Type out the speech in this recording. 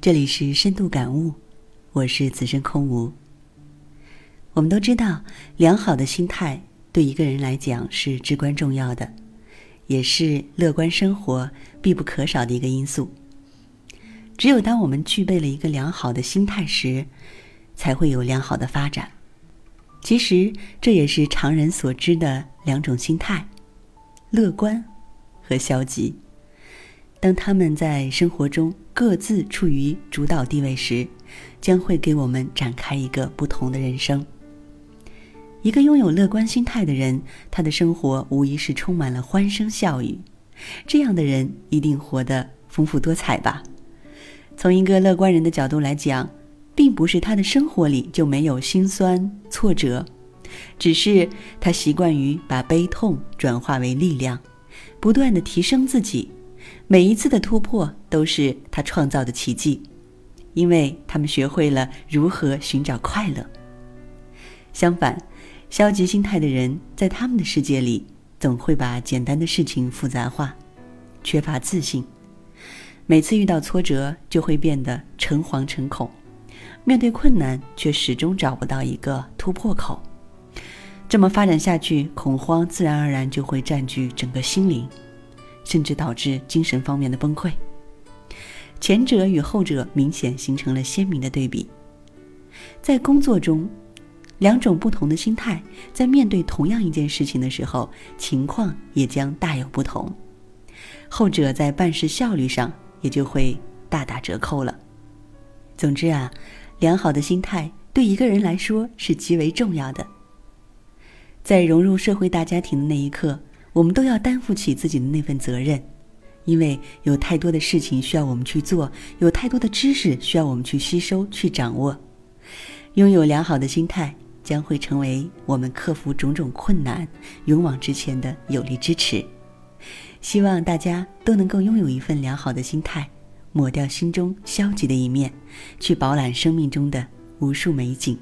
这里是深度感悟，我是此生空无。我们都知道，良好的心态对一个人来讲是至关重要的，也是乐观生活必不可少的一个因素。只有当我们具备了一个良好的心态时，才会有良好的发展。其实，这也是常人所知的两种心态：乐观和消极。当他们在生活中各自处于主导地位时，将会给我们展开一个不同的人生。一个拥有乐观心态的人，他的生活无疑是充满了欢声笑语。这样的人一定活得丰富多彩吧？从一个乐观人的角度来讲，并不是他的生活里就没有心酸挫折，只是他习惯于把悲痛转化为力量，不断的提升自己。每一次的突破都是他创造的奇迹，因为他们学会了如何寻找快乐。相反，消极心态的人在他们的世界里总会把简单的事情复杂化，缺乏自信。每次遇到挫折就会变得诚惶诚恐，面对困难却始终找不到一个突破口。这么发展下去，恐慌自然而然就会占据整个心灵。甚至导致精神方面的崩溃。前者与后者明显形成了鲜明的对比。在工作中，两种不同的心态在面对同样一件事情的时候，情况也将大有不同。后者在办事效率上也就会大打折扣了。总之啊，良好的心态对一个人来说是极为重要的。在融入社会大家庭的那一刻。我们都要担负起自己的那份责任，因为有太多的事情需要我们去做，有太多的知识需要我们去吸收、去掌握。拥有良好的心态，将会成为我们克服种种困难、勇往直前的有力支持。希望大家都能够拥有一份良好的心态，抹掉心中消极的一面，去饱览生命中的无数美景。